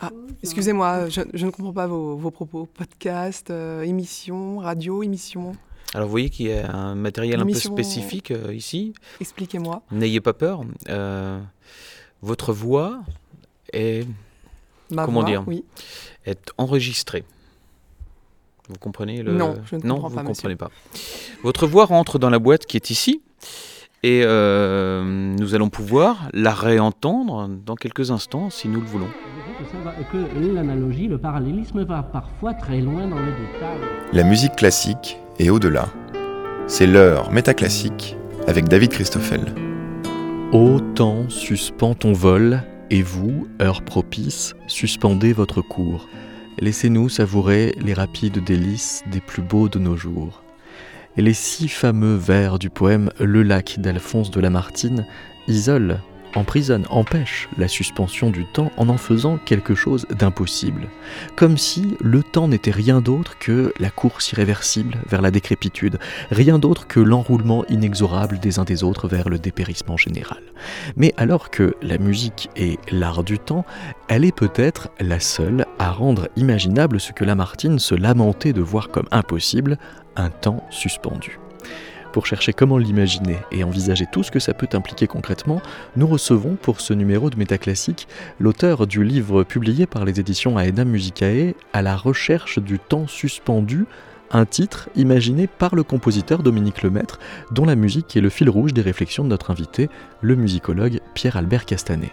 Ah, excusez-moi, je, ne comprends pas vos, propos. Podcast, euh, émission, radio, émission. Alors vous voyez qu'il y a un matériel un peu spécifique euh, ici. Expliquez-moi. N'ayez pas peur. Euh, votre voix est Ma comment dire oui. est enregistrée. Vous comprenez le Non, je ne non, comprends vous pas. Comprenez pas. Votre voix rentre dans la boîte qui est ici et euh, nous allons pouvoir la réentendre dans quelques instants si nous le voulons. Que l'analogie, le parallélisme va parfois très loin dans le détail. La musique classique et au-delà. C'est l'heure métaclassique avec David Christoffel. Ô temps, suspend ton vol, et vous, heure propice, suspendez votre cours. Laissez-nous savourer les rapides délices des plus beaux de nos jours. Les six fameux vers du poème Le lac d'Alphonse de Lamartine isolent emprisonne, empêche la suspension du temps en en faisant quelque chose d'impossible. Comme si le temps n'était rien d'autre que la course irréversible vers la décrépitude, rien d'autre que l'enroulement inexorable des uns des autres vers le dépérissement général. Mais alors que la musique est l'art du temps, elle est peut-être la seule à rendre imaginable ce que Lamartine se lamentait de voir comme impossible, un temps suspendu. Pour chercher comment l'imaginer et envisager tout ce que ça peut impliquer concrètement, nous recevons pour ce numéro de Métaclassique l'auteur du livre publié par les éditions Aedam Musicae à la recherche du temps suspendu, un titre imaginé par le compositeur Dominique Lemaître, dont la musique est le fil rouge des réflexions de notre invité, le musicologue Pierre-Albert Castanet.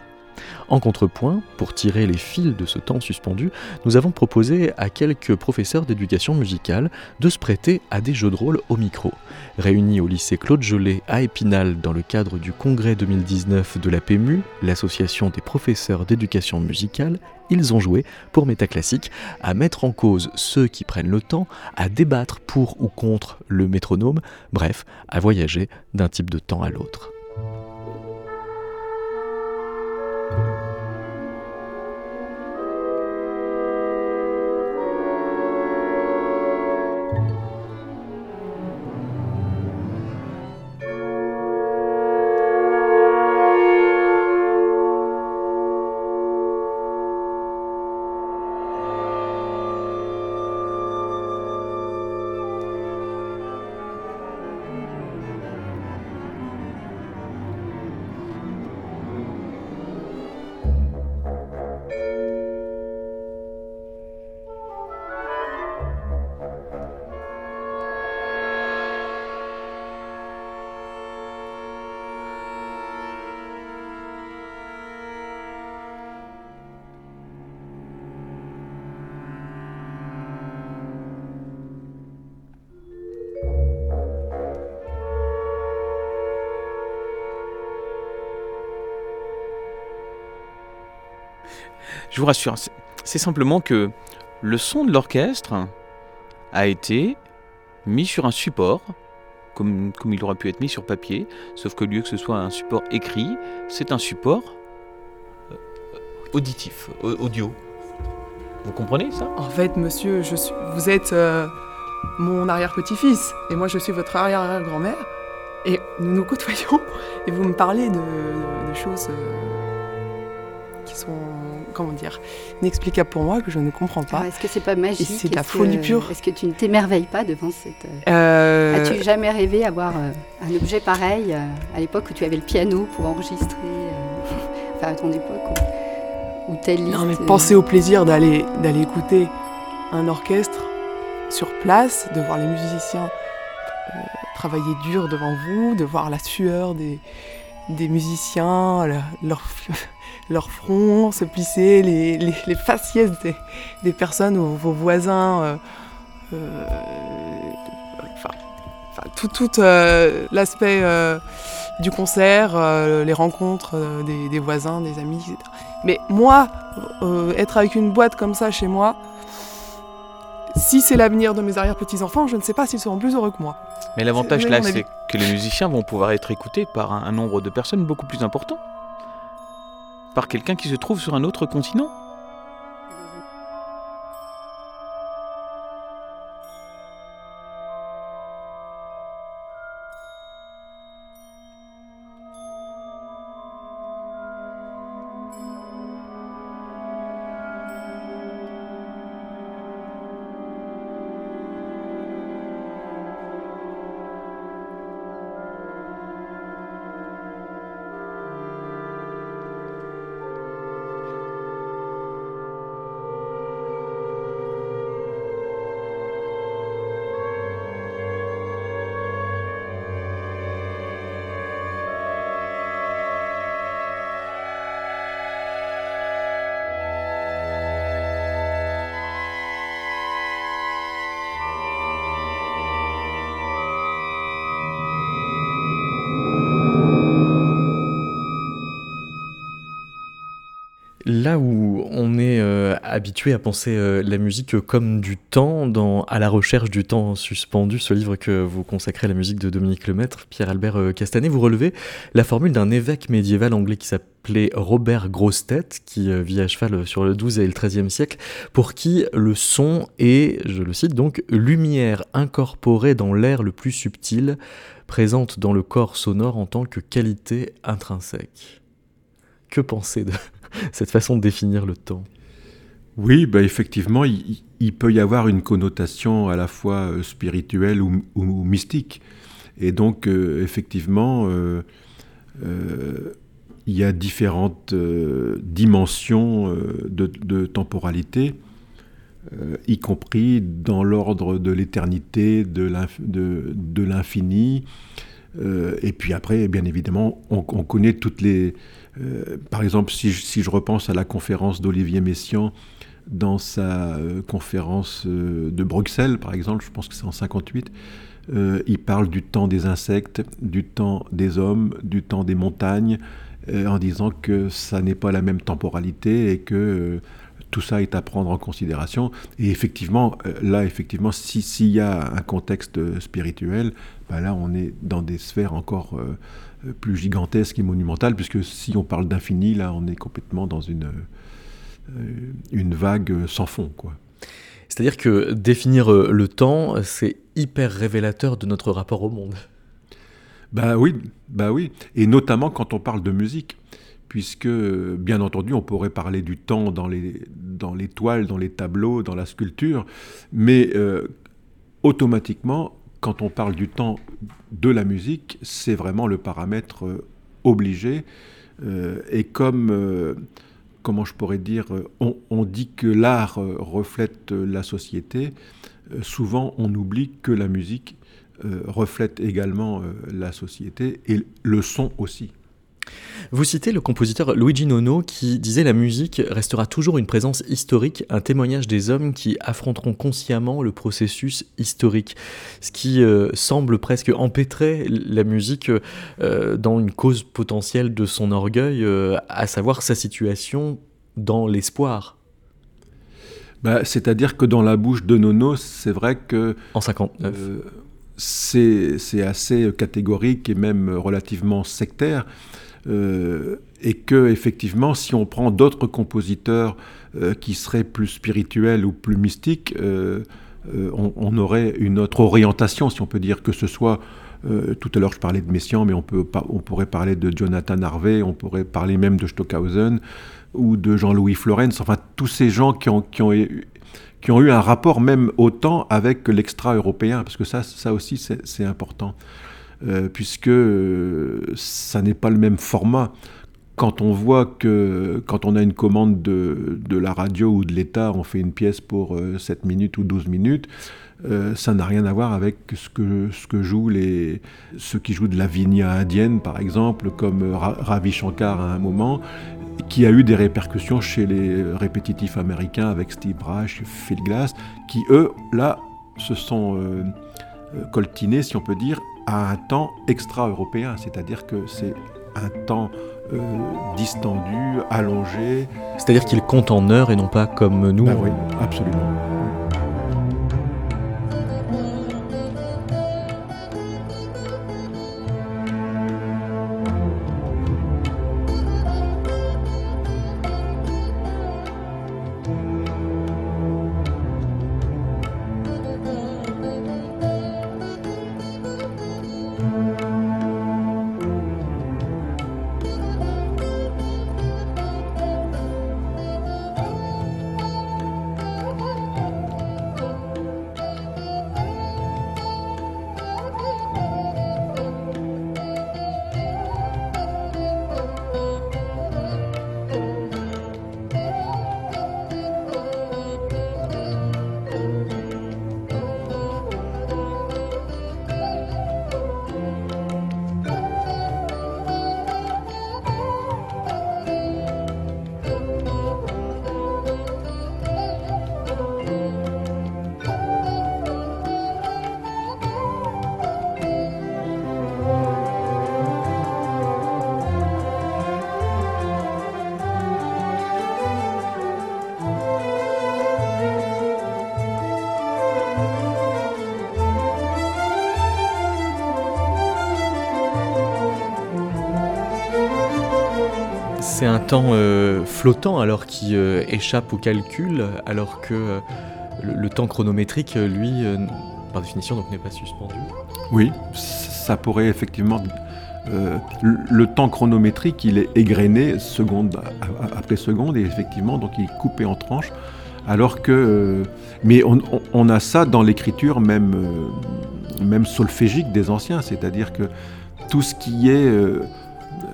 En contrepoint, pour tirer les fils de ce temps suspendu, nous avons proposé à quelques professeurs d'éducation musicale de se prêter à des jeux de rôle au micro. Réunis au lycée Claude Jolet à Épinal dans le cadre du congrès 2019 de la PMU, l'association des professeurs d'éducation musicale, ils ont joué pour Métaclassique à mettre en cause ceux qui prennent le temps, à débattre pour ou contre le métronome, bref, à voyager d'un type de temps à l'autre. Rassure, c'est simplement que le son de l'orchestre a été mis sur un support, comme, il aurait pu être mis sur papier, sauf que lieu que ce soit un support écrit, c'est un support euh, auditif, audio. Vous comprenez ça? En fait, monsieur, vous êtes euh, mon arrière-petit-fils, et moi je suis votre arrière-grand-mère, et nous nous côtoyons, et vous me parlez de, choses euh, qui sont comment dire, inexplicable pour moi, que je ne comprends pas. Est-ce que c'est pas magique C'est de la folie pure. Est-ce que tu ne t'émerveilles pas devant cette... Euh, euh, As-tu jamais rêvé avoir euh, un objet pareil à l'époque où tu avais le piano pour enregistrer, enfin à ton époque, ou, telle liste Non mais pensez au plaisir d'aller d'aller écouter un orchestre sur place, de voir les musiciens travailler dur devant vous, de voir la sueur des, des musiciens, leur, leur front se plisser, les, les, faciès des, personnes ou vos voisins, euh, euh, enfin, tout, tout euh, l'aspect du concert, les rencontres des, voisins, des amis, etc. Mais moi, être avec une boîte comme ça chez moi, si c'est l'avenir de mes arrière-petits-enfants, je ne sais pas s'ils seront plus heureux que moi. Mais l'avantage là, c'est que les musiciens vont pouvoir être écoutés par un nombre de personnes beaucoup plus important par quelqu'un qui se trouve sur un autre continent Là où on est euh, habitué à penser euh, la musique comme du temps, dans À la recherche du temps suspendu, ce livre que vous consacrez à la musique de Dominique Lemaître, Pierre-Albert euh, Castanet, vous relevez la formule d'un évêque médiéval anglais qui s'appelait Robert Grostet, qui vit à cheval sur le XIIe et le XIIIe siècle, pour qui le son est, je le cite donc, lumière incorporée dans l'air le plus subtil, présente dans le corps sonore en tant que qualité intrinsèque. Que penser de cette façon de définir le temps Oui, bah effectivement, il, peut y avoir une connotation à la fois euh, spirituelle ou, mystique. Et donc, euh, effectivement, euh, il y a différentes dimensions de, temporalité, y compris dans l'ordre de l'éternité, de l'infini. et puis après, bien évidemment, on connaît toutes les, euh, par exemple, si je, repense à la conférence d'Olivier Messiaen dans sa euh, conférence euh, de Bruxelles, par exemple, je pense que c'est en 58, il parle du temps des insectes, du temps des hommes, du temps des montagnes, en disant que ça n'est pas la même temporalité et que tout ça est à prendre en considération. Et effectivement, là, effectivement, s'il y a un contexte spirituel, ben là, on est dans des sphères encore plus gigantesque et monumentale, puisque si on parle d'infini, là, on est complètement dans une, euh, une vague sans fond, quoi. C'est-à-dire que définir euh, le temps, c'est hyper révélateur de notre rapport au monde. Bah oui, bah oui, et notamment quand on parle de musique, puisque bien entendu on pourrait parler du temps dans les, dans les toiles, dans les tableaux, dans la sculpture, mais automatiquement quand on parle du temps de la musique, c'est vraiment le paramètre euh, obligé. Euh, et comme, euh, comment je pourrais dire, on, dit que l'art reflète la société, souvent on oublie que la musique reflète également la société et le son aussi. Vous citez le compositeur Luigi Nono qui disait la musique restera toujours une présence historique, un témoignage des hommes qui affronteront consciemment le processus historique, ce qui euh, semble presque empêtrer la musique euh, dans une cause potentielle de son orgueil, euh, à savoir sa situation dans l'espoir. Bah, c'est-à-dire que dans la bouche de Nono, c'est vrai que... En 59 c'est assez catégorique et même relativement sectaire. Euh, et que effectivement, si on prend d'autres compositeurs euh, qui seraient plus spirituels ou plus mystiques, euh, on, aurait une autre orientation, si on peut dire, que ce soit tout à l'heure, je parlais de Messiaen, mais on, peut, on pourrait parler de Jonathan Harvey, on pourrait parler même de Stockhausen ou de Jean-Louis Florence, enfin tous ces gens qui ont, qui ont, qui ont eu un rapport même autant avec l'extra-européen, parce que ça, ça aussi c'est important. Euh, puisque euh, ça n'est pas le même format. Quand on voit que quand on a une commande de, de la radio ou de l'État, on fait une pièce pour 7 euh, minutes ou 12 minutes, ça n'a rien à voir avec ce que, ce que jouent les, ceux qui jouent de la vigna indienne, par exemple, comme Ravi Shankar à un moment, qui a eu des répercussions chez les répétitifs américains avec Steve Reich, Phil Glass, qui eux, là, se sont coltinés, si on peut dire, à un temps extra-européen, c'est-à-dire que c'est un temps euh, distendu, allongé. C'est-à-dire qu'il compte en heures et non pas comme nous. Ben oui, absolument. Temps flottant alors qui échappe au calcul, alors que le, temps chronométrique, lui, par définition, donc n'est pas suspendu. Oui, ça pourrait effectivement le, temps chronométrique, il est égrené seconde après seconde et effectivement, donc il est coupé en tranches. Alors que, mais on, a ça dans l'écriture même, même solfégique des anciens, c'est-à-dire que tout ce qui est, euh,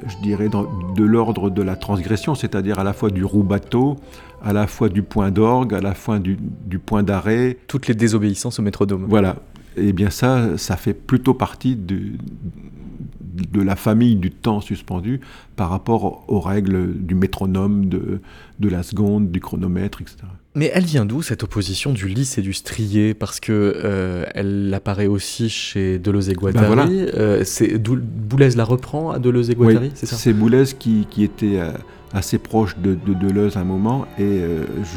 je dirais, de l'ordre de la transgression, c'est-à-dire à la fois du roux-bateau, à la fois du point d'orgue, à la fois du, point d'arrêt. Toutes les désobéissances au métronome. Voilà. Et eh bien ça, ça fait plutôt partie de, de la famille du temps suspendu par rapport aux règles du métronome, de, de la seconde, du chronomètre, etc. Mais elle vient d'où cette opposition du lisse et du strié? Parce que euh, elle apparaît aussi chez Deleuze et Guattari. Ben euh, Boulez la reprend à Deleuze et Guattari, c'est ça? C'est Boulez qui, qui était euh, assez proche de, de, Deleuze à un moment, et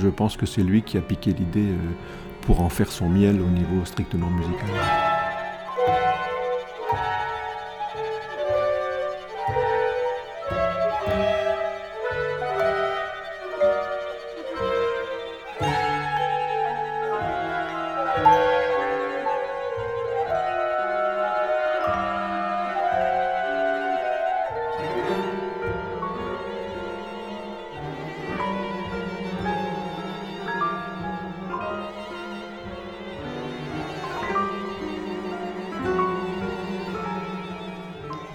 je pense que c'est lui qui a piqué l'idée pour en faire son miel au niveau strictement musical.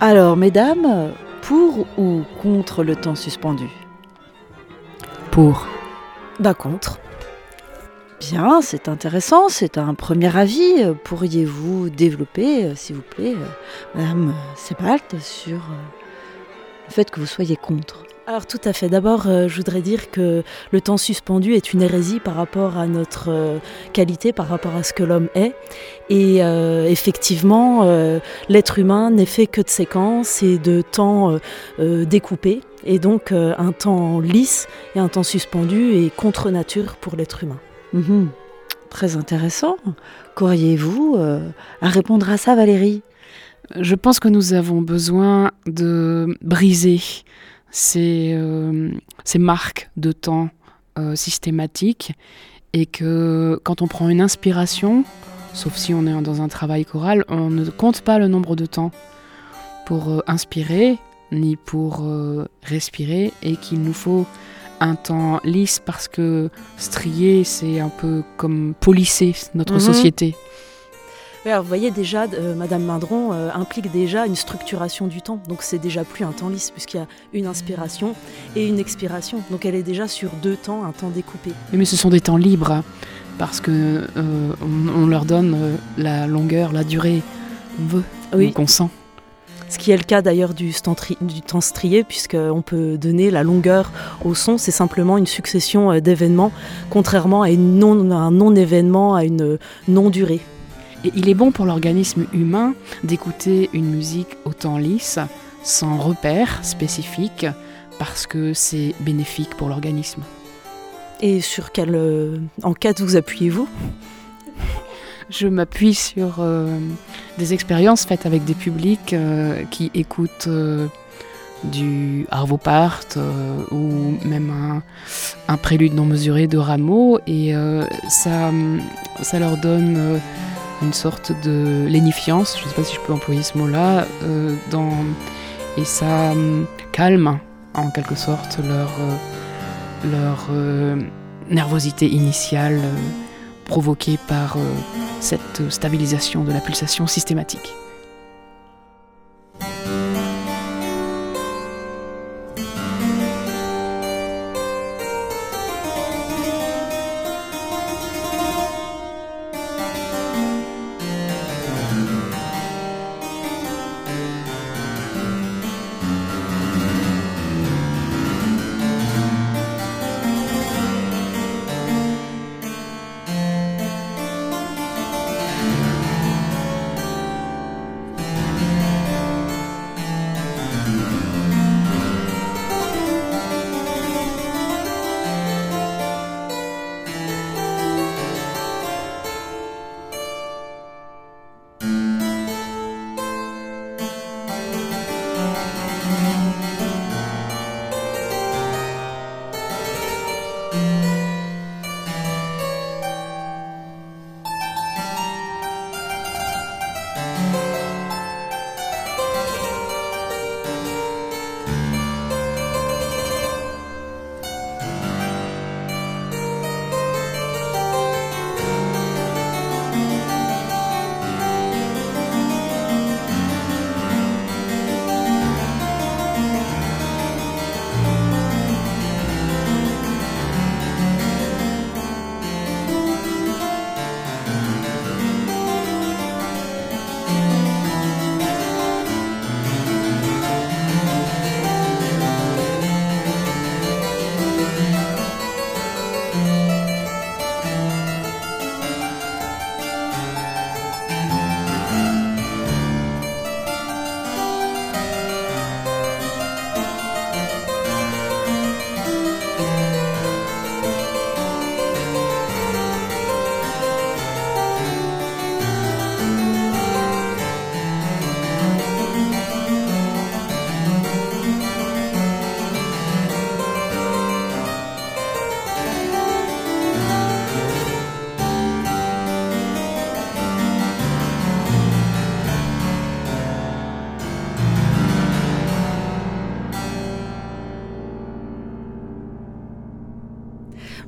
Alors, mesdames, pour ou contre le temps suspendu? Pour. Bah contre. Bien, c'est intéressant, c'est un premier avis. Pourriez-vous développer, euh, s'il vous plaît, euh, Madame Sebald, sur euh, le fait que vous soyez contre? Alors tout à fait. D'abord, euh, je voudrais dire que le temps suspendu est une hérésie par rapport à notre euh, qualité, par rapport à ce que l'homme est. Et euh, effectivement, l'être humain n'est fait que de séquences et de temps découpés. Et donc, un temps lisse et un temps suspendu est contre nature pour l'être humain. Mhm. Très intéressant. Qu'auriez-vous à répondre à ça, Valérie? Je pense que nous avons besoin de briser ces, euh, ces marques de temps euh, systématiques et que quand on prend une inspiration, sauf si on est dans un travail choral, on ne compte pas le nombre de temps pour euh, inspirer ni pour respirer et qu'il nous faut un temps lisse parce que strier c'est un peu comme polisser notre mhm. société vous voyez déjà, euh, Madame Mindron euh, implique déjà une structuration du temps. Donc c'est déjà plus un temps lisse puisqu'il y a une inspiration et une expiration. Donc elle est déjà sur deux temps, un temps découpé. Mais ce sont des temps libres hein, parce que euh, on, leur donne la longueur, la durée qu'on veut, oui. qu'on sent. Ce qui est le cas d'ailleurs du, du, temps strié, puisqu'on peut donner la longueur au son, c'est simplement une succession d'événements, contrairement à, une non, à un non-événement, à une non-durée. Et il est bon pour l'organisme humain d'écouter une musique autant lisse, sans repère spécifique, parce que c'est bénéfique pour l'organisme. Et sur quelle euh, enquête vous appuyez-vous? Je m'appuie sur euh, des expériences faites avec des publics euh, qui écoutent du Arvo Part ou même un, un, prélude non mesuré de Rameau et ça, ça leur donne une sorte de lénifiance, je ne sais pas si je peux employer ce mot-là, euh, et ça hum, calme en quelque sorte leur, euh, leur euh, nervosité initiale provoquée par cette stabilisation de la pulsation systématique.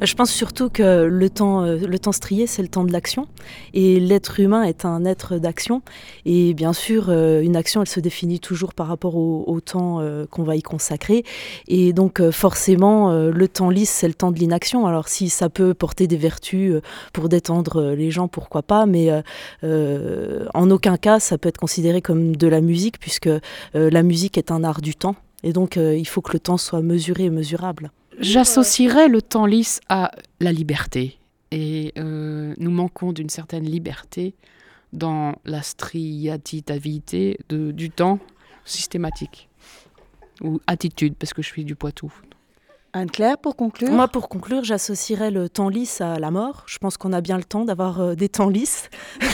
Je pense surtout que le temps, euh, le temps strié, c'est le temps de l'action. Et l'être humain est un être d'action. Et bien sûr, euh, une action, elle se définit toujours par rapport au, temps euh, qu'on va y consacrer. Et donc, forcément, le temps lisse, c'est le temps de l'inaction. Alors, si ça peut porter des vertus pour détendre les gens, pourquoi pas. Mais en aucun cas, ça peut être considéré comme de la musique, puisque la musique est un art du temps. Et donc, il faut que le temps soit mesuré et mesurable. J'associerais le temps lisse à la liberté. Et euh, nous manquons d'une certaine liberté dans la striatitavité de, du temps systématique. Ou attitude, parce que je suis du Poitou. Anne-Claire, pour conclure? Moi, pour conclure, j'associerais le temps lisse à la mort. Je pense qu'on a bien le temps d'avoir euh, des temps lisses.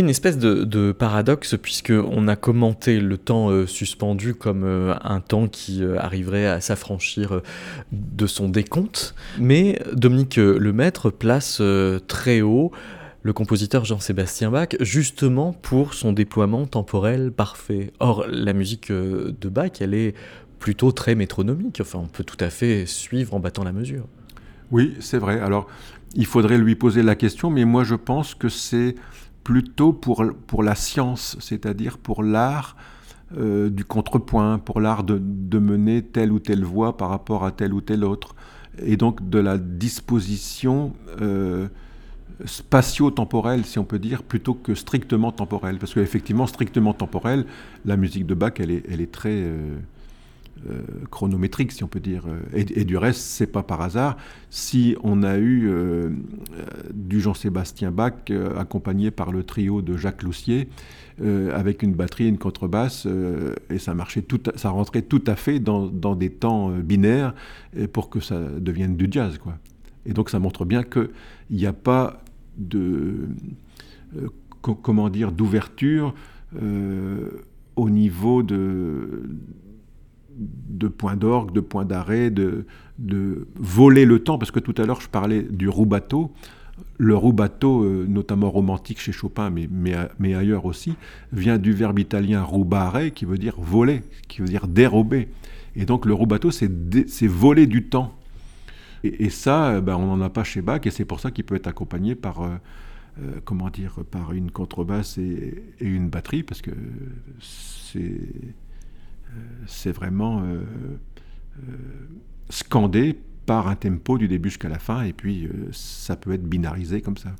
une espèce de, paradoxe puisqu'on a commenté le temps euh, suspendu comme euh, un temps qui euh, arriverait à s'affranchir de son décompte. Mais Dominique Lemaître place très haut le compositeur Jean-Sébastien Bach justement pour son déploiement temporel parfait. Or, la musique de Bach, elle est plutôt très métronomique. Enfin, on peut tout à fait suivre en battant la mesure. Oui, c'est vrai. Alors, il faudrait lui poser la question, mais moi je pense que c'est plutôt pour, pour la science, c'est-à-dire pour l'art euh, du contrepoint, pour l'art de, de, mener telle ou telle voix par rapport à telle ou telle autre, et donc de la disposition euh, spatio-temporelle, si on peut dire, plutôt que strictement temporelle. Parce qu'effectivement, strictement temporelle, la musique de Bach, elle est, elle est très... Euh, chronométrique, si on peut dire. Et, du reste, c'est pas par hasard si on a eu euh, du Jean-Sébastien Bach euh, accompagné par le trio de Jacques Loussier avec une batterie et une contrebasse et ça marchait tout, ça rentrait tout à fait dans, des temps binaires pour que ça devienne du jazz, quoi. Et donc ça montre bien qu'il n'y a pas de comment dire d'ouverture au niveau de de points d'orgue, de points d'arrêt, de, de, voler le temps, parce que tout à l'heure je parlais du roubateau. Le roubateau, euh, notamment romantique chez Chopin, mais, mais, ailleurs aussi, vient du verbe italien rubare, qui veut dire voler, qui veut dire dérober. Et donc le roubateau, c'est voler du temps. Et, ça, euh, ben, on n'en a pas chez Bach, et c'est pour ça qu'il peut être accompagné par, euh, comment dire, par une contrebasse et une batterie, parce que c'est c'est vraiment euh, euh, scandé par un tempo du début jusqu'à la fin, et puis euh, ça peut être binarisé comme ça.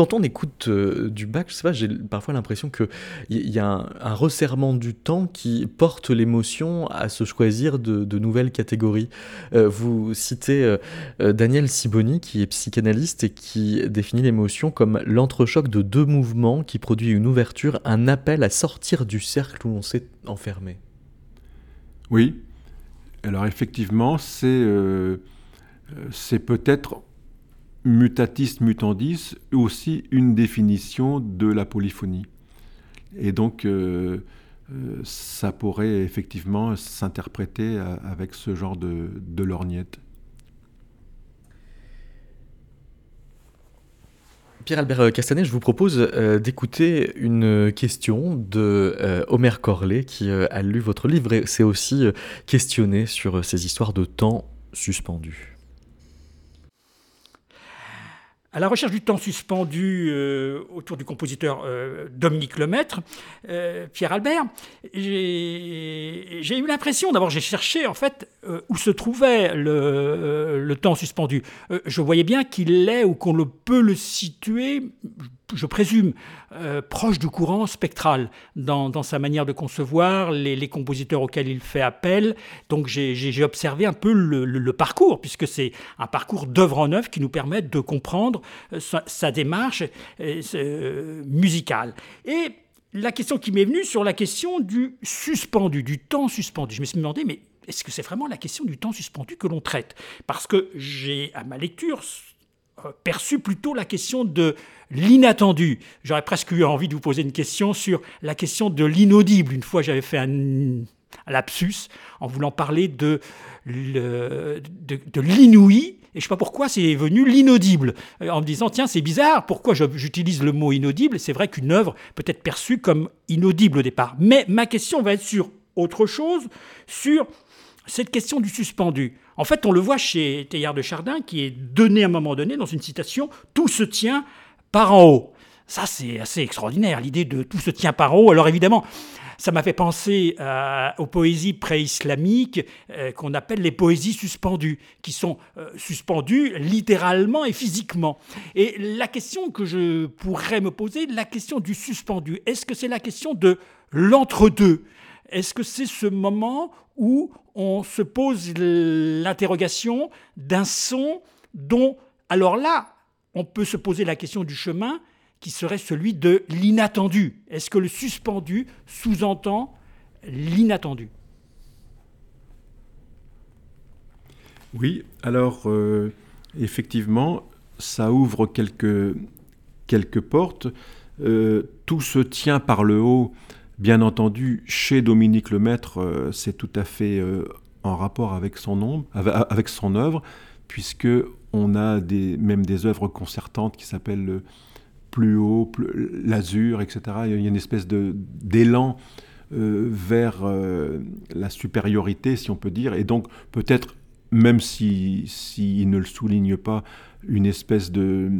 Quand on écoute euh, du Bach, je sais pas, j'ai parfois l'impression qu'il y, y a un, resserrement du temps qui porte l'émotion à se choisir de, nouvelles catégories. Euh, vous citez euh, Daniel Siboni, qui est psychanalyste et qui définit l'émotion comme l'entrechoc de deux mouvements qui produit une ouverture, un appel à sortir du cercle où on s'est enfermé. Oui. Alors effectivement, c'est c'est peut-être mutatis mutandis aussi une définition de la polyphonie. Et donc, euh, euh, ça pourrait effectivement s'interpréter avec ce genre de, lorgnette. Pierre-Albert Castanet, je vous propose euh, d'écouter une question de Homer Corley qui a lu votre livre et s'est aussi questionné sur ces histoires de temps suspendus. À la recherche du temps suspendu euh, autour du compositeur euh, Dominique Lemaître, euh, Pierre Albert, j'ai eu l'impression, d'abord j'ai cherché en fait où se trouvait le, le temps suspendu. je voyais bien qu'il est ou qu'on peut le situer je présume, euh, proche du courant spectral dans, sa manière de concevoir les, compositeurs auxquels il fait appel. Donc j'ai observé un peu le, parcours, puisque c'est un parcours d'œuvre en œuvre qui nous permet de comprendre euh, sa, démarche euh, musicale. Et la question qui m'est venue sur la question du suspendu, du temps suspendu. Je me suis demandé, mais est-ce que c'est vraiment la question du temps suspendu que l'on traite? Parce que j'ai, à ma lecture, perçu plutôt la question de l'inattendu. J'aurais presque eu envie de vous poser une question sur la question de l'inaudible. Une fois, j'avais fait un, lapsus en voulant parler de, de, l'inouï. Et je ne sais pas pourquoi c'est venu l'inaudible, en me disant, tiens, c'est bizarre, pourquoi j'utilise le mot inaudible? C'est vrai qu'une œuvre peut être perçue comme inaudible au départ. Mais ma question va être sur autre chose, sur cette question du suspendu. En fait, on le voit chez Théard de Chardin, qui est donné à un moment donné dans une citation Tout se tient par en haut. Ça, c'est assez extraordinaire, l'idée de tout se tient par en haut. Alors évidemment, ça m'a fait penser euh, aux poésies pré-islamiques euh, qu'on appelle les poésies suspendues, qui sont euh, suspendues littéralement et physiquement. Et la question que je pourrais me poser, la question du suspendu, est-ce que c'est la question de l'entre-deux? Est-ce que c'est ce moment où on se pose l'interrogation d'un son dont, alors là, on peut se poser la question du chemin qui serait celui de l'inattendu. Est-ce que le suspendu sous-entend l'inattendu? Oui, alors euh, effectivement, ça ouvre quelques, quelques portes. Euh, tout se tient par le haut. Bien entendu, chez Dominique Lemaître, euh, c'est tout à fait en rapport avec son, nom, avec son œuvre, puisque on a des, même des œuvres concertantes qui s'appellent Plus haut, l'azur, etc. Il y a une espèce d'élan euh, vers euh, la supériorité, si on peut dire, et donc peut-être, même s'il si, ne le souligne pas, une espèce de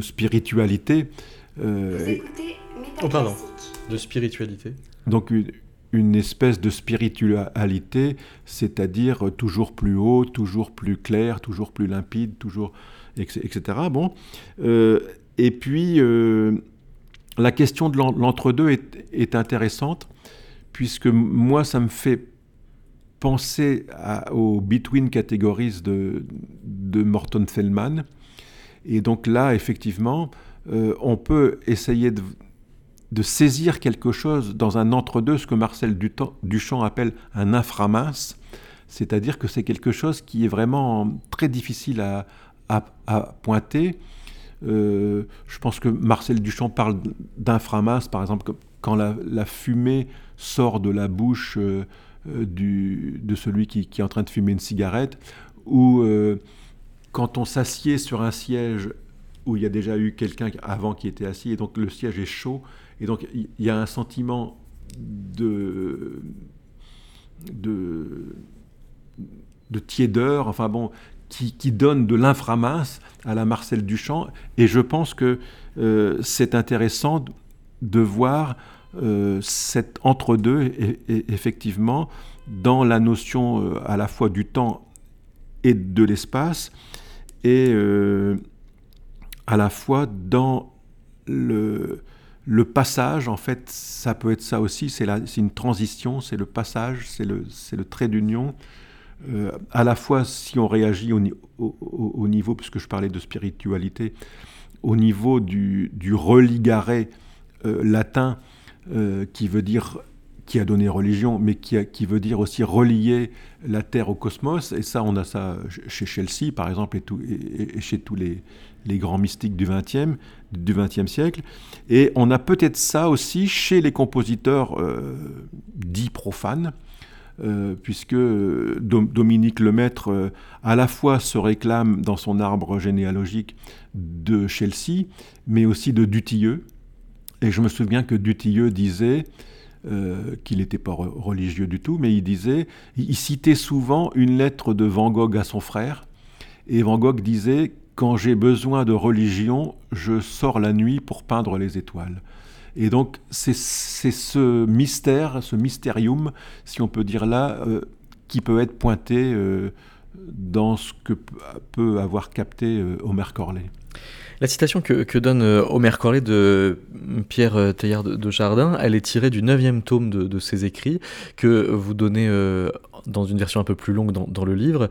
spiritualité. Euh, Vous écoutez oh, pardon, de spiritualité. Donc une espèce de spiritualité, c'est-à-dire toujours plus haut, toujours plus clair, toujours plus limpide, toujours etc. Bon, euh, et puis euh, la question de l'entre-deux est, intéressante puisque moi ça me fait penser aux between categories de, de Morton Feldman. Et donc là, effectivement, euh, on peut essayer de, saisir quelque chose dans un entre-deux, ce que Marcel Duchamp appelle un inframince, c'est-à-dire que c'est quelque chose qui est vraiment très difficile à, pointer. Euh, je pense que Marcel Duchamp parle d'inframince, par exemple, quand la, fumée sort de la bouche euh, de celui qui, est en train de fumer une cigarette, ou quand on s'assied sur un siège où il y a déjà eu quelqu'un avant qui était assis, et donc le siège est chaud, et donc il y a un sentiment de, de, de tiédeur, enfin bon, qui, qui donne de l'inframince à la Marcel Duchamp. Et je pense que euh, c'est intéressant de voir euh, cet entre-deux, effectivement, dans la notion euh, à la fois du temps et de l'espace. Et à la fois dans le, passage, en fait, ça peut être ça aussi, c'est une transition, c'est le passage, c'est le, le, trait d'union. Euh, à la fois, si on réagit au, au, niveau, puisque je parlais de spiritualité, au niveau du, du religaré euh, latin, euh, qui veut dire qui a donné religion, mais qui, qui, veut dire aussi relier la Terre au cosmos. Et ça, on a ça chez Chelsea, par exemple, et, tout, et, chez tous les, les, grands mystiques du XXe du 20 siècle. Et on a peut-être ça aussi chez les compositeurs euh, dits profanes, euh, puisque Dominique Lemaître euh, à la fois se réclame dans son arbre généalogique de Chelsea, mais aussi de Dutilleux. Et je me souviens que Dutilleux disait qu'il n'était pas religieux du tout, mais il disait, il citait souvent une lettre de Van Gogh à son frère, et Van Gogh disait, quand j'ai besoin de religion, je sors la nuit pour peindre les étoiles. Et donc c'est ce mystère, ce mystérium, si on peut dire là, euh, qui peut être pointé euh, dans ce que peut avoir capté Omer Corley. La citation que, donne euh, Omer Corley de Pierre euh, Teilhard de, Jardin, elle est tirée du neuvième tome de, ses écrits que vous donnez euh, dans une version un peu plus longue dans, le livre.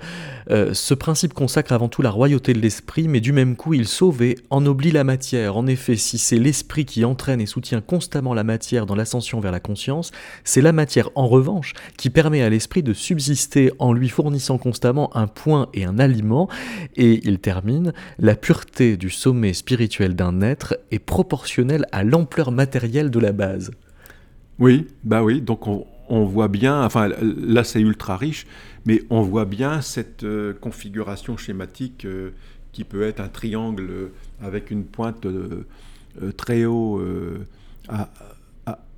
Euh, ce principe consacre avant tout la royauté de l'esprit, mais du même coup il sauve et ennoblit la matière. En effet, si c'est l'esprit qui entraîne et soutient constamment la matière dans l'ascension vers la conscience, c'est la matière en revanche qui permet à l'esprit de subsister en lui fournissant constamment un point et un aliment. Et il termine, la pureté du sommet spirituel d'un être est proportionnelle à l'ampleur matérielle de la base. Oui, bah oui, donc on, on voit bien, enfin là c'est ultra riche, mais on voit bien cette euh, configuration schématique euh, qui peut être un triangle euh, avec une pointe très haut à,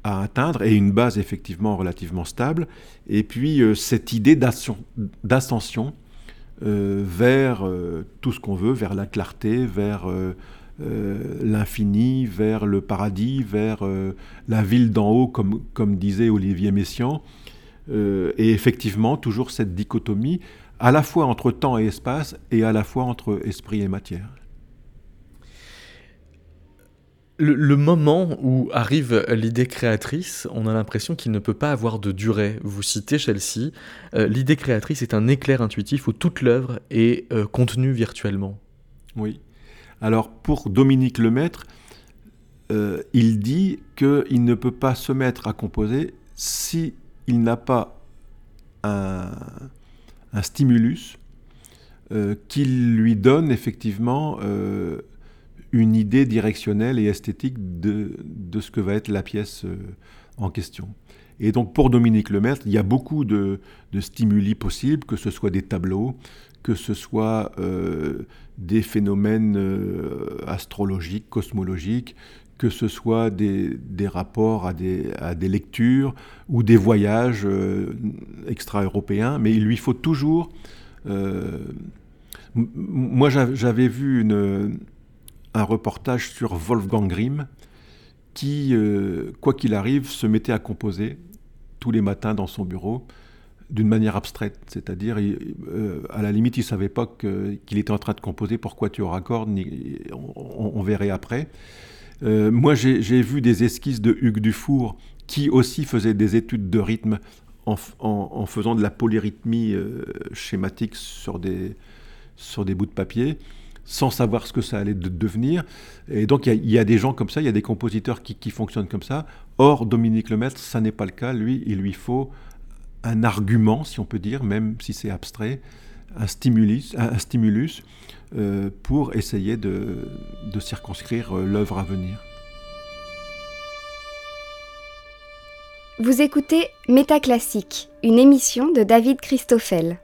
atteindre et une base effectivement relativement stable, et puis cette idée d'ascension vers tout ce qu'on veut, vers la clarté, vers euh, l'infini, vers le paradis, vers euh, la ville d'en haut, comme, comme disait Olivier Messiaen. Euh, et effectivement, toujours cette dichotomie, à la fois entre temps et espace, et à la fois entre esprit et matière. Le, moment où arrive l'idée créatrice, on a l'impression qu'il ne peut pas avoir de durée. Vous citez Chelsea, l'idée créatrice est un éclair intuitif où toute l'œuvre est contenue virtuellement. Oui. Alors pour Dominique Lemaître, euh, il dit qu'il ne peut pas se mettre à composer si il n'a pas un, stimulus euh, qui lui donne effectivement euh, une idée directionnelle et esthétique de, ce que va être la pièce en question. Et donc pour Dominique Lemaître, il y a beaucoup de, stimuli possibles, que ce soit des tableaux, que ce soit des phénomènes euh, astrologiques, cosmologiques, que ce soit des, rapports à des, à des, lectures ou des voyages euh, extra-européens, mais il lui faut toujours... moi, j'avais vu une, un reportage sur Wolfgang Grimm, qui, quoi qu'il arrive, se mettait à composer tous les matins dans son bureau d'une manière abstraite, c'est-à-dire euh, à la limite il ne savait pas qu'il était en train de composer pourquoi tu auras corde, on, verrait après. Euh, moi j'ai vu des esquisses de Hugues Dufour qui aussi faisait des études de rythme en, faisant de la polyrythmie euh, schématique sur des, sur des bouts de papier sans savoir ce que ça allait devenir. Et donc il y, a des gens comme ça, il y a des compositeurs qui, qui fonctionnent comme ça. Or, Dominique Lemaître, ça n'est pas le cas. Lui, il lui faut un argument, si on peut dire, même si c'est abstrait, un stimulus, un stimulus euh, pour essayer de, de circonscrire euh, l'œuvre à venir. Vous écoutez Métaclassique, une émission de David Christoffel.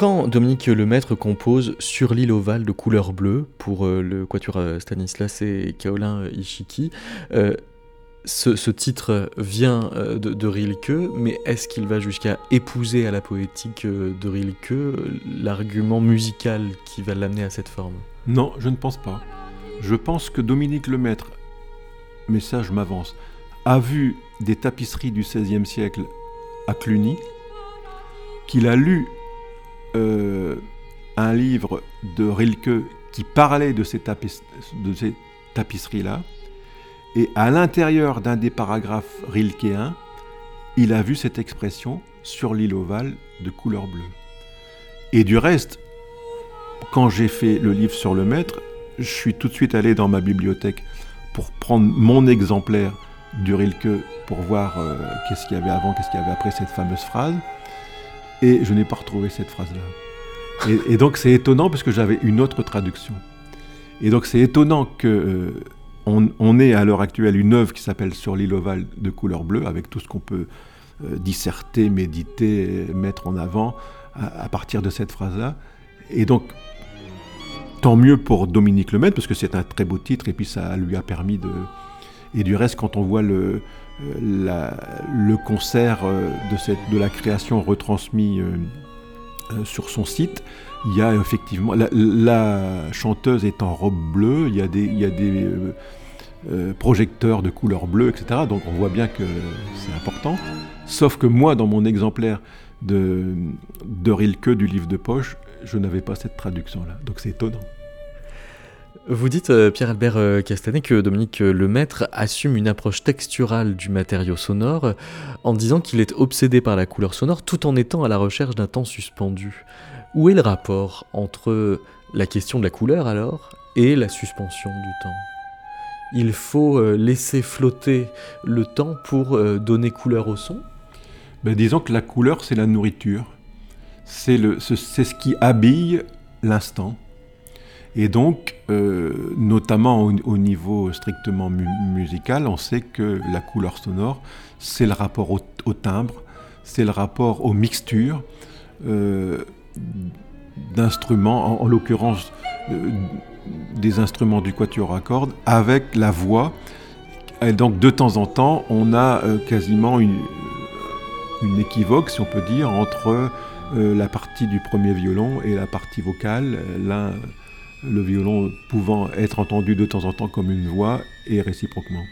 Quand Dominique Lemaître compose Sur l'île ovale de couleur bleue pour euh, le quatuor euh, Stanislas et Kaolin Ishiki, euh, ce, titre vient de, Rilke, mais est-ce qu'il va jusqu'à épouser à la poétique de Rilke l'argument musical qui va l'amener à cette forme? Non, je ne pense pas. Je pense que Dominique Lemaître, mais ça je m'avance, a vu des tapisseries du XVIe siècle à Cluny, qu'il a lu euh, un livre de Rilke qui parlait de ces, tapisseries-là, et à l'intérieur d'un des paragraphes rilkéens, il a vu cette expression sur l'île ovale de couleur bleue. Et du reste, quand j'ai fait le livre sur le maître, je suis tout de suite allé dans ma bibliothèque pour prendre mon exemplaire du Rilke pour voir euh, qu'est-ce qu'il y avait avant, qu'est-ce qu'il y avait après cette fameuse phrase. Et je n'ai pas retrouvé cette phrase-là. Et, donc c'est étonnant parce que j'avais une autre traduction. Et donc c'est étonnant que euh, ait à l'heure actuelle une œuvre qui s'appelle Sur l'île ovale de couleur bleue, avec tout ce qu'on peut euh, disserter, méditer, mettre en avant à, partir de cette phrase-là. Et donc tant mieux pour Dominique Lemaitre parce que c'est un très beau titre et puis ça lui a permis de. Et du reste, quand on voit le, euh, le concert euh, de, la création retransmis euh, sur son site, il y a effectivement la, chanteuse est en robe bleue, il y a des, il y a des projecteurs de couleur bleue, etc. Donc on voit bien que c'est important. Sauf que moi, dans mon exemplaire de, de Rilke du livre de poche, je n'avais pas cette traduction-là. Donc c'est étonnant. Vous dites, euh, Pierre-Albert euh, Castanet, que Dominique euh, Lemaître assume une approche texturale du matériau sonore en disant qu'il est obsédé par la couleur sonore tout en étant à la recherche d'un temps suspendu. Où est le rapport entre la question de la couleur alors et la suspension du temps? Il faut laisser flotter le temps pour donner couleur au son? Ben, Disons que la couleur, c'est la nourriture. c'est ce qui habille l'instant. Et donc, euh, notamment au, niveau strictement musical, on sait que la couleur sonore, c'est le rapport au, timbre, c'est le rapport aux mixtures euh, d'instruments, en, l'occurrence euh, des instruments du quatuor à cordes, avec la voix. Et donc, de temps en temps, on a quasiment une, une, équivoque, si on peut dire, entre la partie du premier violon et la partie vocale. L'un le violon pouvant être entendu de temps en temps comme une voix et réciproquement.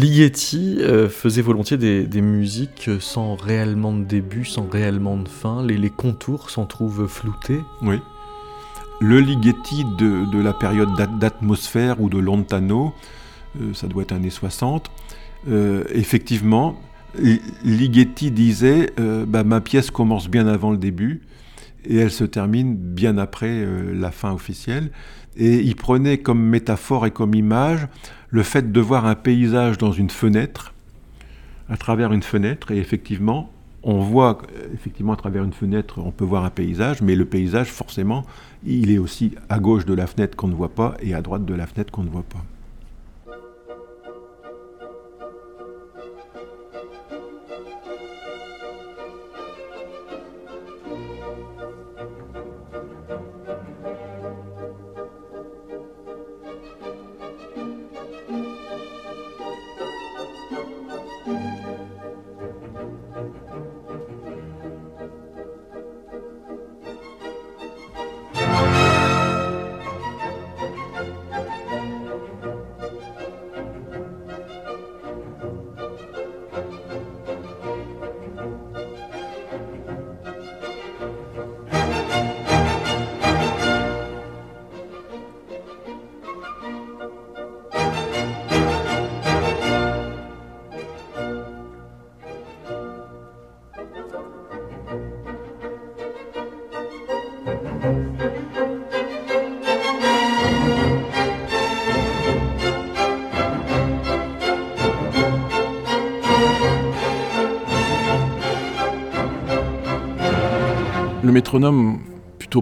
Ligeti euh, faisait volontiers des, musiques sans réellement de début, sans réellement de fin. Les, contours s'en trouvent floutés. Oui. Le Ligeti de, la période d'atmosphère ou de Lontano, euh, ça doit être années 60, euh, effectivement, Ligeti disait bah, Ma pièce commence bien avant le début et elle se termine bien après la fin officielle. Et il prenait comme métaphore et comme image le fait de voir un paysage dans une fenêtre, à travers une fenêtre, et effectivement, on voit, effectivement, à travers une fenêtre, on peut voir un paysage, mais le paysage, forcément, il est aussi à gauche de la fenêtre qu'on ne voit pas et à droite de la fenêtre qu'on ne voit pas.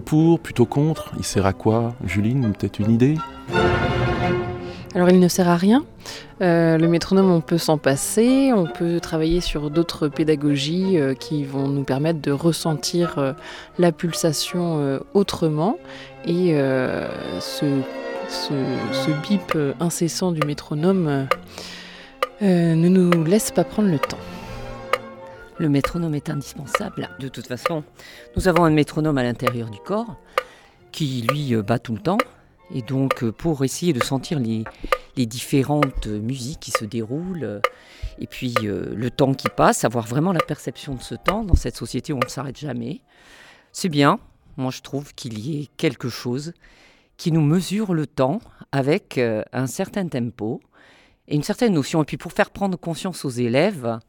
Pour, plutôt contre, il sert à quoi? Juline, peut-être une idée? Alors il ne sert à rien. Euh, le métronome, on peut s'en passer, on peut travailler sur d'autres pédagogies euh, qui vont nous permettre de ressentir euh, la pulsation autrement. Et ce, bip incessant du métronome ne nous laisse pas prendre le temps. Le métronome est indispensable. De toute façon, nous avons un métronome à l'intérieur du corps qui, lui, euh, bat tout le temps. Et donc, euh, pour essayer de sentir les, différentes musiques qui se déroulent, euh, et puis le temps qui passe, avoir vraiment la perception de ce temps dans cette société où on ne s'arrête jamais, c'est bien. Moi, je trouve qu'il y ait quelque chose qui nous mesure le temps avec un certain tempo et une certaine notion. Et puis, pour faire prendre conscience aux élèves,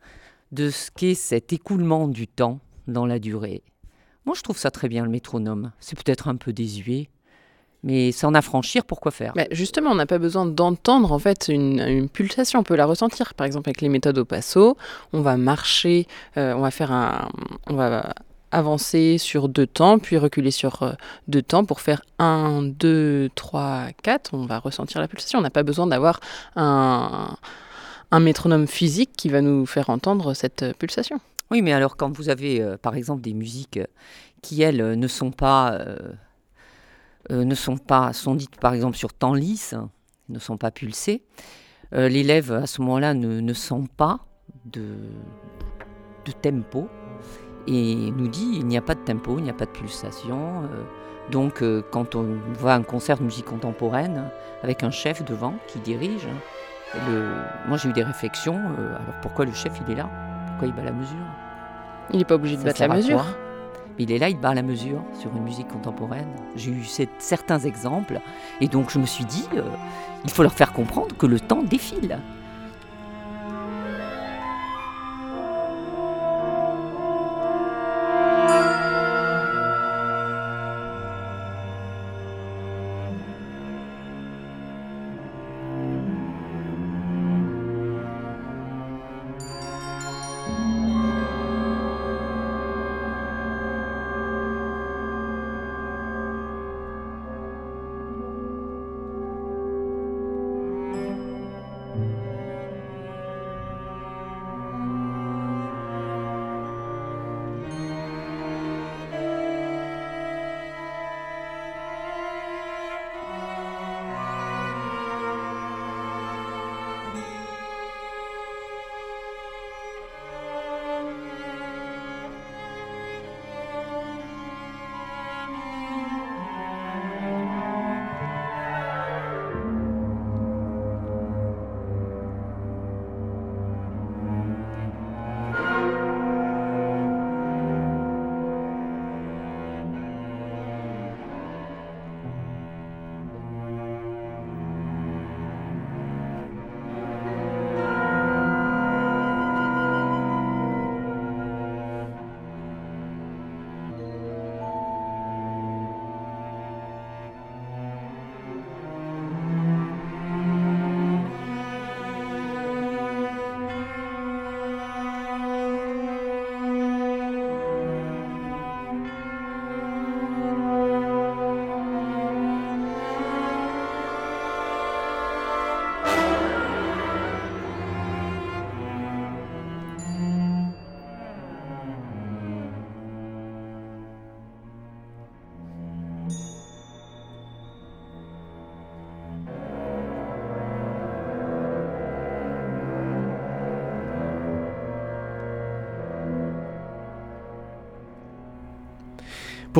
de ce qu'est cet écoulement du temps dans la durée. Moi, je trouve ça très bien, le métronome. C'est peut-être un peu désuet, mais s'en affranchir, pourquoi faire? Bah, Justement, on n'a pas besoin d'entendre en fait une, pulsation, on peut la ressentir. Par exemple, avec les méthodes au passo, on va marcher, euh, on va faire un, on va avancer sur deux temps, puis reculer sur euh, deux temps pour faire un, deux, trois, quatre. On va ressentir la pulsation. On n'a pas besoin d'avoir un un métronome physique qui va nous faire entendre cette euh, pulsation. Oui, mais alors quand vous avez euh, par exemple des musiques euh, qui, elles, ne sont pas, ne sont pas, sont dites par exemple sur temps lisse, ne sont pas pulsées, l'élève à ce moment-là ne, sent pas de, tempo et nous dit il n'y a pas de tempo, il n'y a pas de pulsation. donc quand on à un concert de musique contemporaine avec un chef devant qui dirige, moi, j'ai eu des réflexions. Euh, alors, pourquoi le chef, il est là? Pourquoi il bat la mesure? Il n'est pas obligé de battre la mesure. Mais il est là, il bat la mesure sur une musique contemporaine. J'ai eu certains exemples, et donc je me suis dit, euh, il faut leur faire comprendre que le temps défile.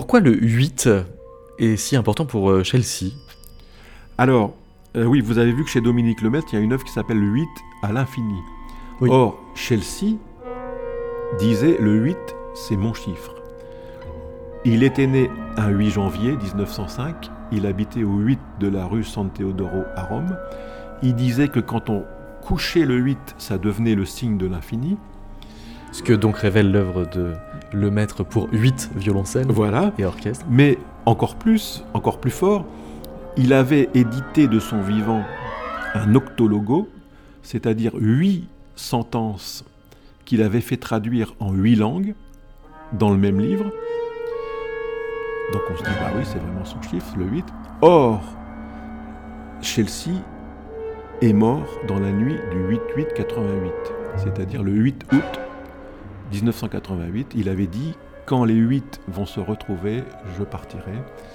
Pourquoi le 8 est si important pour euh, Chelsea? Alors, euh, oui, vous avez vu que chez Dominique Lemaitre, il y a une œuvre qui s'appelle le 8 à l'infini. Or, Chelsea disait le 8, c'est mon chiffre. Il était né un 8 janvier 1905, il habitait au 8 de la rue San Teodoro à Rome. Il disait que quand on couchait le 8, ça devenait le signe de l'infini. Ce que donc révèle l'œuvre de le maître pour 8 violoncelles voilà. et orchestre. Mais encore plus, encore plus fort, il avait édité de son vivant un octologo, c'est-à-dire 8 sentences qu'il avait fait traduire en 8 langues dans le même livre. Donc on se dit, bah oui, c'est vraiment son chiffre, le 8. Or, Chelsea est mort dans la nuit du 8-8-88, c'est-à-dire le 8 août 1988, il avait dit quand les huit vont se retrouver, je partirai.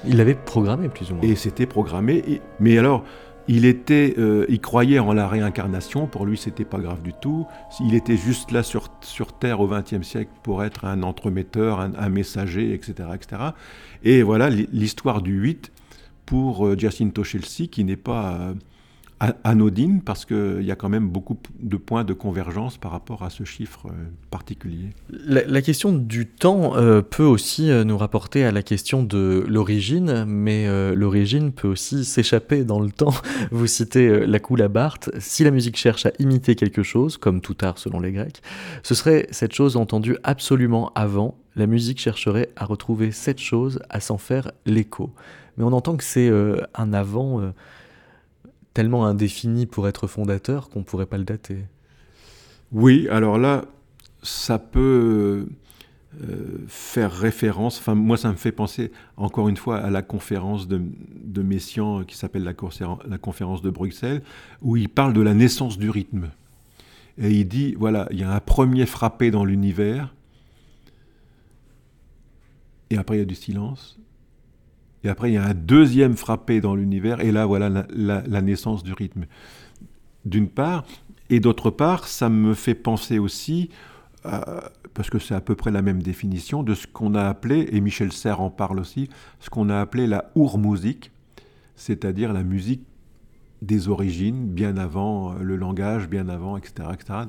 Il l'avait programmé plus ou moins. Et c'était programmé. mais alors, il était, euh, il croyait en la réincarnation. Pour lui, c'était pas grave du tout. Il était juste là sur, sur Terre au XXe siècle pour être un entremetteur, un, messager, etc., etc. Et voilà l'histoire du 8 pour euh, Giacinto Chelsea, qui n'est pas euh, anodine parce qu'il y a quand même beaucoup de points de convergence par rapport à ce chiffre euh, particulier. La, question du temps euh, peut aussi euh, nous rapporter à la question de l'origine, mais l'origine peut aussi s'échapper dans le temps. Vous citez la Barthes, si la musique cherche à imiter quelque chose, comme tout art selon les Grecs, ce serait cette chose entendue absolument avant, la musique chercherait à retrouver cette chose, à s'en faire l'écho. Mais on entend que c'est un avant tellement indéfini pour être fondateur qu'on ne pourrait pas le dater. Oui, alors là, ça peut euh, faire référence, enfin moi ça me fait penser encore une fois à la conférence de, de Messiaen qui s'appelle la, la, conférence de Bruxelles, où il parle de la naissance du rythme. Et il dit, voilà, il y a un premier frappé dans l'univers, et après il y a du silence, et après, il y a un deuxième frappé dans l'univers, et là, voilà la, naissance du rythme. D'une part, et d'autre part, ça me fait penser aussi, euh, parce que c'est à peu près la même définition, de ce qu'on a appelé, et Michel Serres en parle aussi, ce qu'on a appelé la Our-musique, c'est-à-dire la musique des origines, bien avant le langage, bien avant, etc. etc.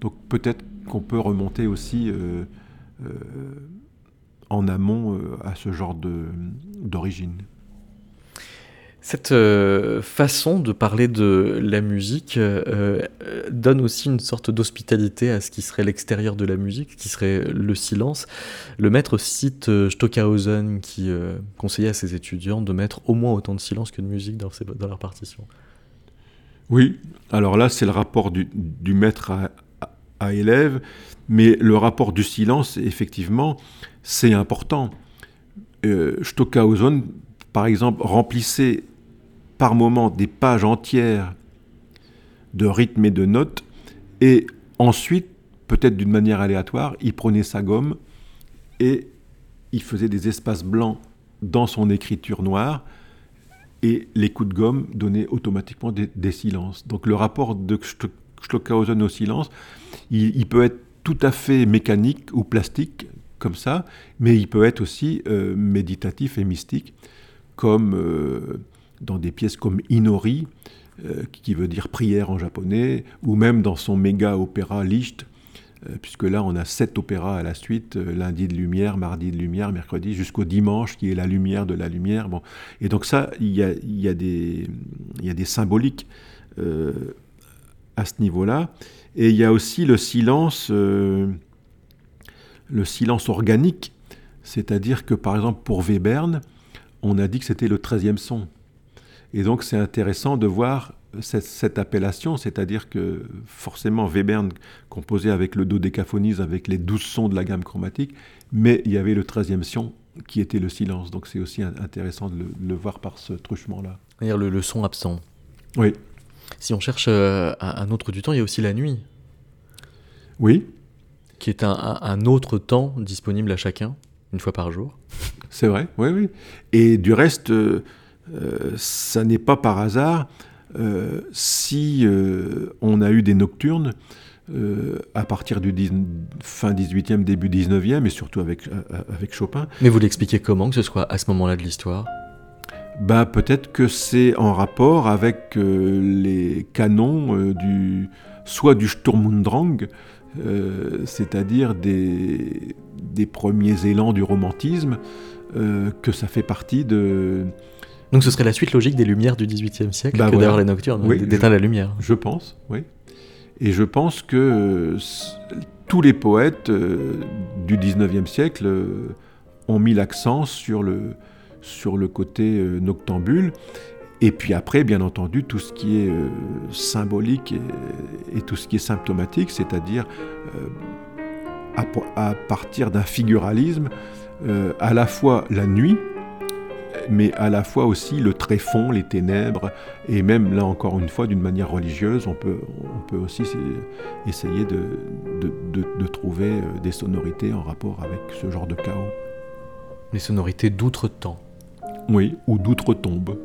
Donc peut-être qu'on peut remonter aussi en amont à ce genre d'origine. Cette euh, façon de parler de la musique euh, euh, donne aussi une sorte d'hospitalité à ce qui serait l'extérieur de la musique, qui serait le silence. Le maître cite Stockhausen qui conseillait à ses étudiants de mettre au moins autant de silence que de musique dans, dans leur partition. Oui, alors là c'est le rapport du, maître à, à, élève, mais le rapport du silence, effectivement, c'est important. Stockhausen, par exemple, remplissait par moments des pages entières de rythmes et de notes, et ensuite, peut-être d'une manière aléatoire, il prenait sa gomme et il faisait des espaces blancs dans son écriture noire, et les coups de gomme donnaient automatiquement des, silences. Donc le rapport de Stockhausen au silence, il, peut être tout à fait mécanique ou plastique, comme ça, mais il peut être aussi euh, méditatif et mystique, comme euh, dans des pièces comme Inori, euh, qui veut dire prière en japonais, ou même dans son méga opéra Licht, puisque là on a sept opéras à la suite, lundi de lumière, mardi de lumière, mercredi, jusqu'au dimanche qui est la lumière de la lumière. Bon. Et donc ça, il y a des symboliques à ce niveau-là. Et il y a aussi le silence, le silence organique, c'est-à-dire que par exemple pour Webern, on a dit que c'était le 13e son. Et donc c'est intéressant de voir cette, appellation, c'est-à-dire que forcément Webern composait avec le dodécaphonisme, avec les douze sons de la gamme chromatique, mais il y avait le treizième son qui était le silence. Donc c'est aussi intéressant de le, voir par ce truchement-là. C'est-à-dire le, son absent. Oui. Si on cherche euh, un autre du temps, il y a aussi la nuit. Oui. Qui est un autre temps disponible à chacun, une fois par jour. C'est vrai, oui, oui. Et du reste, euh, euh, ça n'est pas par hasard euh, si euh, on a eu des nocturnes à partir du fin 18e, début 19e, et surtout avec, avec Chopin. Mais vous l'expliquez comment que ce soit à ce moment-là de l'histoire? Bah, Peut-être que c'est en rapport avec les canons du, soit du Sturm und Drang, c'est-à-dire des, des, premiers élans du romantisme, que ça fait partie de, donc ce serait la suite logique des Lumières du XVIIIe siècle bah que d'ailleurs les Nocturnes, d'éteindre la lumière. Je pense, oui. Et je pense que euh, tous les poètes euh, du XIXe siècle euh, ont mis l'accent sur le, sur le côté noctambule. Et puis après, bien entendu, tout ce qui est symbolique et, tout ce qui est symptomatique, c'est-à-dire à, à, partir d'un figuralisme, à la fois la nuit, mais à la fois aussi le tréfonds, les ténèbres, et même là encore une fois d'une manière religieuse, on peut, on peut aussi essayer de, de, de, trouver euh, des sonorités en rapport avec ce genre de chaos. Les sonorités d'outre-temps. Oui, ou d'outre-tombe.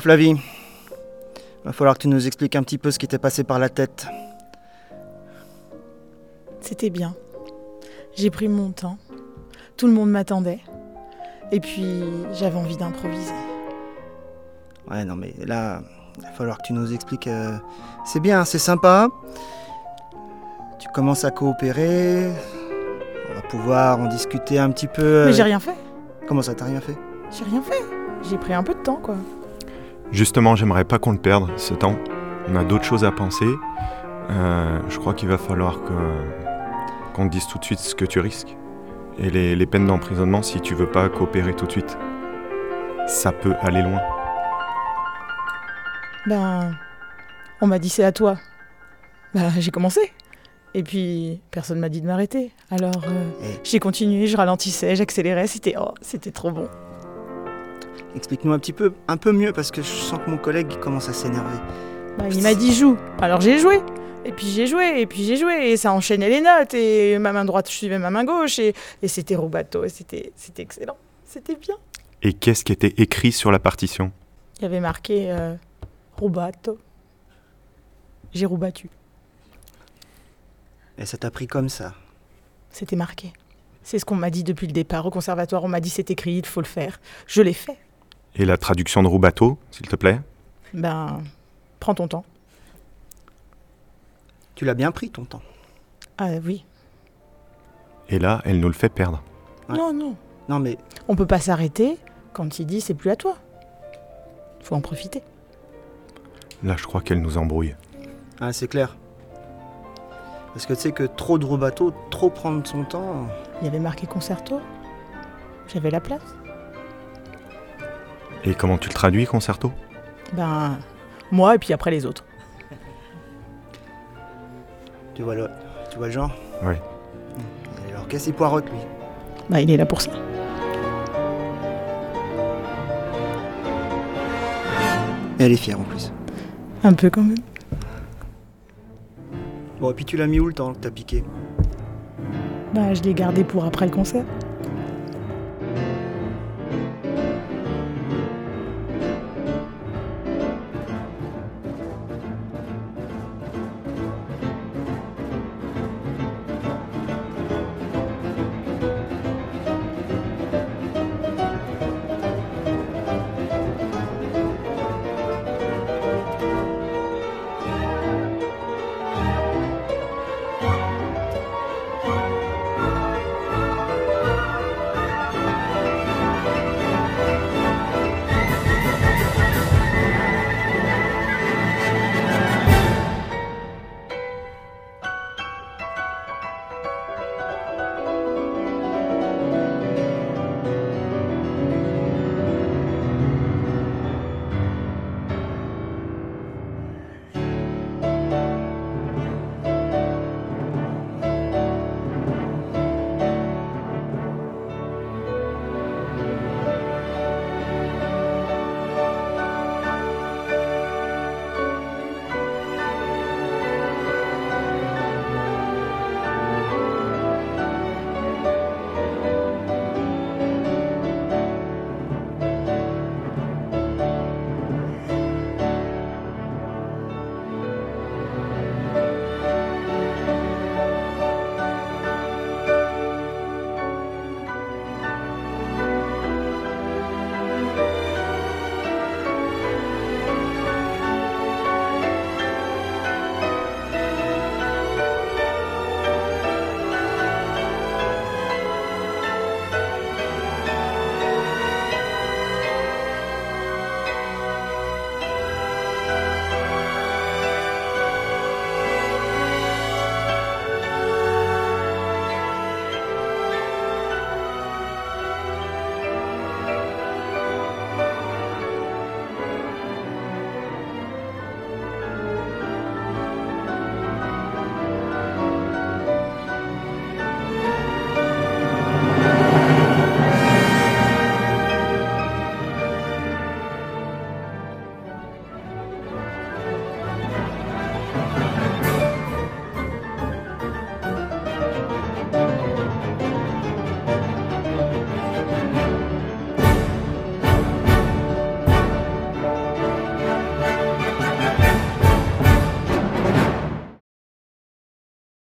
Alors Flavie, va falloir que tu nous expliques un petit peu ce qui t'est passé par la tête. C'était bien. J'ai pris mon temps. Tout le monde m'attendait. Et puis, j'avais envie d'improviser. Ouais, non, mais là, il va falloir que tu nous expliques. euh, C'est bien, c'est sympa. Tu commences à coopérer. On va pouvoir en discuter un petit peu. Mais j'ai avec- rien fait. Comment ça, t'as rien fait? J'ai rien fait. J'ai pris un peu de temps, quoi. Justement, j'aimerais pas qu'on le perde, ce temps. On a d'autres choses à penser. Euh, je crois qu'il va falloir que qu'on te dise tout de suite ce que tu risques. Et les, les peines d'emprisonnement si tu veux pas coopérer tout de suite. Ça peut aller loin. Ben, on m'a dit c'est à toi. Ben, j'ai commencé. Et puis, personne m'a dit de m'arrêter. Alors, euh, j'ai continué, je ralentissais, j'accélérais. C'était oh, c'était trop bon. Explique-nous un petit peu, un peu mieux, parce que je sens que mon collègue commence à s'énerver. Ben, il m'a dit joue. Alors j'ai joué. Et puis j'ai joué, et puis j'ai joué, et ça enchaînait les notes, et ma main droite suivait ma main gauche, et, et c'était rubato, et c'était c'était excellent. C'était bien. Et qu'est-ce qui était écrit sur la partition? Il y avait marqué euh, rubato. J'ai roubattu. Et ça t'a pris comme ça? C'était marqué. C'est ce qu'on m'a dit depuis le départ au conservatoire. On m'a dit c'est écrit, il faut le faire. Je l'ai fait. Et la traduction de Roubateau, s'il te plaît Ben, prends ton temps. Tu l'as bien pris ton temps. Ah oui. Et là, elle nous le fait perdre. Non, non. Non, mais. On peut pas s'arrêter quand il dit c'est plus à toi. Faut en profiter. Là, je crois qu'elle nous embrouille. Ah, c'est clair. Parce que tu sais que trop de bateau, trop prendre son temps. Il y avait marqué concerto. J'avais la place. Et comment tu le traduis, concerto? Ben, moi et puis après les autres. Tu vois le, tu vois le genre? Oui. Alors, qu'est-ce qu'il poirote, lui Ben, il est là pour ça. Et elle est fière en plus. Un peu quand même. Bon, et puis tu l'as mis où le temps que t'as piqué? Ben, je l'ai gardé pour après le concert.